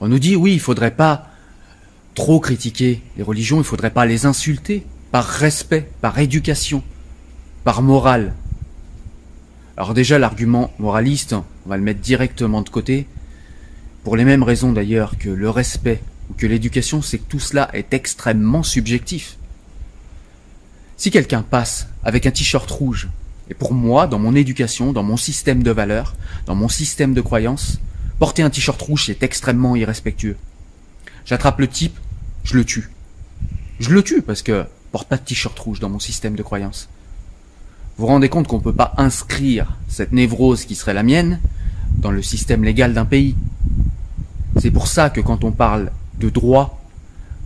On nous dit oui, il faudrait pas trop critiquer les religions, il faudrait pas les insulter, par respect, par éducation, par morale. Alors déjà l'argument moraliste, on va le mettre directement de côté, pour les mêmes raisons d'ailleurs que le respect ou que l'éducation, c'est que tout cela est extrêmement subjectif. Si quelqu'un passe avec un t-shirt rouge, et pour moi, dans mon éducation, dans mon système de valeurs, dans mon système de croyances, porter un t-shirt rouge est extrêmement irrespectueux. J'attrape le type, je le tue. Je le tue parce que porte pas de t-shirt rouge dans mon système de croyances. Vous vous rendez compte qu'on ne peut pas inscrire cette névrose qui serait la mienne dans le système légal d'un pays. C'est pour ça que quand on parle de droit,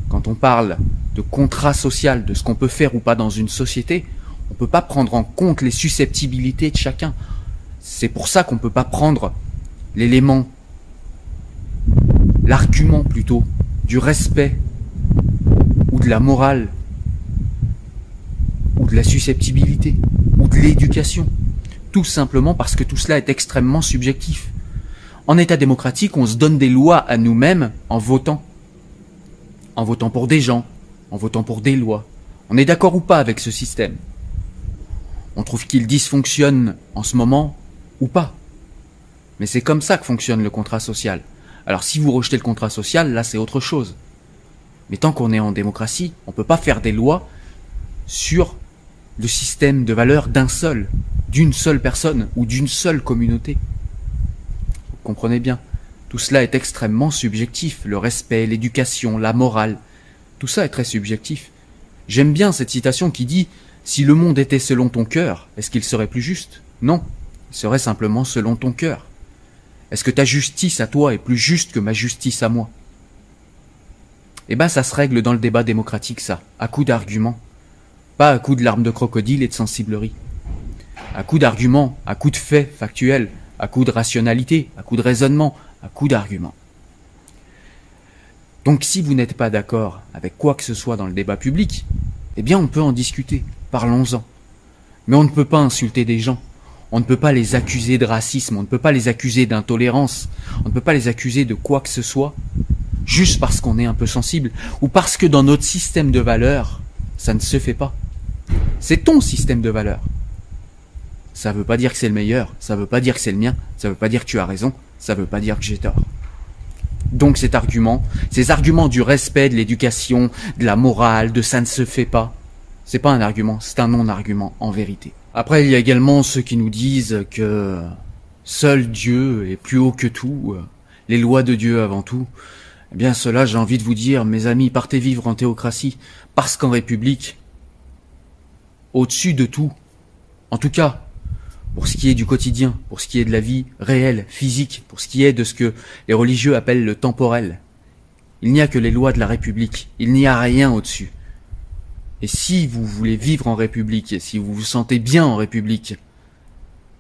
quand on parle de contrat social, de ce qu'on peut faire ou pas dans une société, on ne peut pas prendre en compte les susceptibilités de chacun. C'est pour ça qu'on ne peut pas prendre l'élément, l'argument plutôt, du respect ou de la morale ou de la susceptibilité ou de l'éducation. Tout simplement parce que tout cela est extrêmement subjectif. En État démocratique, on se donne des lois à nous-mêmes en votant. En votant pour des gens, en votant pour des lois. On est d'accord ou pas avec ce système? On trouve qu'il dysfonctionne en ce moment ou pas. Mais c'est comme ça que fonctionne le contrat social. Alors si vous rejetez le contrat social, là c'est autre chose. Mais tant qu'on est en démocratie, on ne peut pas faire des lois sur le système de valeurs d'un seul, d'une seule personne ou d'une seule communauté. Vous comprenez bien, tout cela est extrêmement subjectif, le respect, l'éducation, la morale, tout ça est très subjectif. J'aime bien cette citation qui dit Si le monde était selon ton cœur, est-ce qu'il serait plus juste? Non, il serait simplement selon ton cœur. Est-ce que ta justice à toi est plus juste que ma justice à moi? Eh ben ça se règle dans le débat démocratique ça, à coup d'arguments. Pas à coup de larmes de crocodile et de sensiblerie. À coup d'arguments, à coup de faits factuels, à coup de rationalité, à coup de raisonnement, à coup d'arguments. Donc si vous n'êtes pas d'accord avec quoi que ce soit dans le débat public, eh bien on peut en discuter, parlons-en. Mais on ne peut pas insulter des gens, on ne peut pas les accuser de racisme, on ne peut pas les accuser d'intolérance, on ne peut pas les accuser de quoi que ce soit, juste parce qu'on est un peu sensible, ou parce que dans notre système de valeurs, ça ne se fait pas. C'est ton système de valeurs. Ça ne veut pas dire que c'est le meilleur, ça ne veut pas dire que c'est le mien, ça ne veut pas dire que tu as raison, ça ne veut pas dire que j'ai tort. Donc cet argument, ces arguments du respect, de l'éducation, de la morale, de ça ne se fait pas, c'est pas un argument, c'est un non-argument en vérité. Après, il y a également ceux qui nous disent que seul Dieu est plus haut que tout, les lois de Dieu avant tout. Eh bien, cela, j'ai envie de vous dire, mes amis, partez vivre en théocratie, parce qu'en République, au-dessus de tout, en tout cas, pour ce qui est du quotidien, pour ce qui est de la vie réelle, physique, pour ce qui est de ce que les religieux appellent le temporel, il n'y a que les lois de la République, il n'y a rien au-dessus. Et si vous voulez vivre en République, si vous vous sentez bien en République,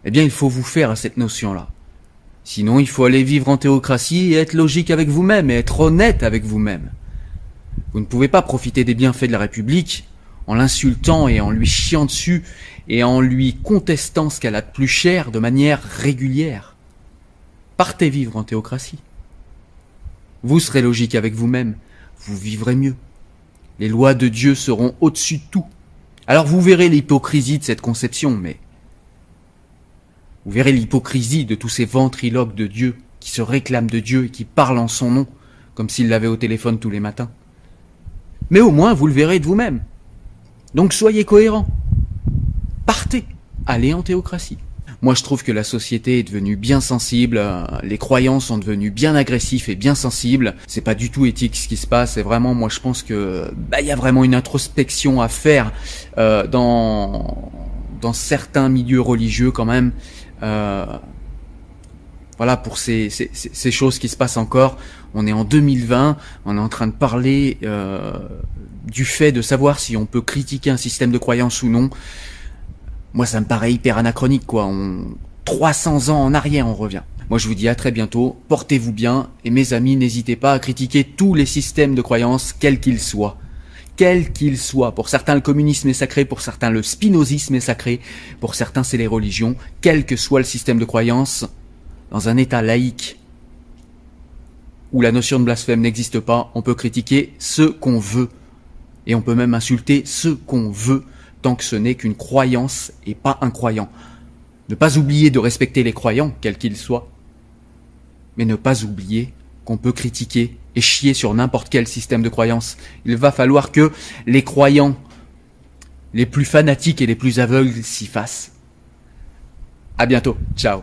eh bien il faut vous faire à cette notion-là. Sinon, il faut aller vivre en théocratie et être logique avec vous-même et être honnête avec vous-même. Vous ne pouvez pas profiter des bienfaits de la République en l'insultant et en lui chiant dessus et en lui contestant ce qu'elle a de plus cher de manière régulière. Partez vivre en théocratie. Vous serez logique avec vous-même, vous vivrez mieux. Les lois de Dieu seront au-dessus de tout. Alors vous verrez l'hypocrisie de cette conception, mais vous verrez l'hypocrisie de tous ces ventriloques de Dieu qui se réclament de Dieu et qui parlent en son nom, comme s'ils l'avaient au téléphone tous les matins. Mais au moins, vous le verrez de vous-même. Donc soyez cohérents. Partez. Allez en théocratie. Moi, je trouve que la société est devenue bien sensible, euh, les croyants sont devenus bien agressifs et bien sensibles. C'est pas du tout éthique ce qui se passe. Et vraiment, moi, je pense que bah, il y a vraiment une introspection à faire euh, dans dans certains milieux religieux quand même. Euh, voilà pour ces, ces, ces, choses qui se passent encore. On est en 2020, on est en train de parler euh, du fait de savoir si on peut critiquer un système de croyance ou non. Moi, ça me paraît hyper anachronique, quoi. On... 300 ans en arrière, on revient. Moi, je vous dis à très bientôt. Portez-vous bien et mes amis, n'hésitez pas à critiquer tous les systèmes de croyance, quels qu'ils soient quels qu'ils soient. Pour certains, le communisme est sacré, pour certains, le spinozisme est sacré, pour certains, c'est les religions, quel que soit le système de croyance, dans un État laïque où la notion de blasphème n'existe pas, on peut critiquer ce qu'on veut. Et on peut même insulter ce qu'on veut, tant que ce n'est qu'une croyance et pas un croyant. Ne pas oublier de respecter les croyants, quels qu'ils soient, mais ne pas oublier qu'on peut critiquer et chier sur n'importe quel système de croyance. Il va falloir que les croyants les plus fanatiques et les plus aveugles s'y fassent. À bientôt. Ciao.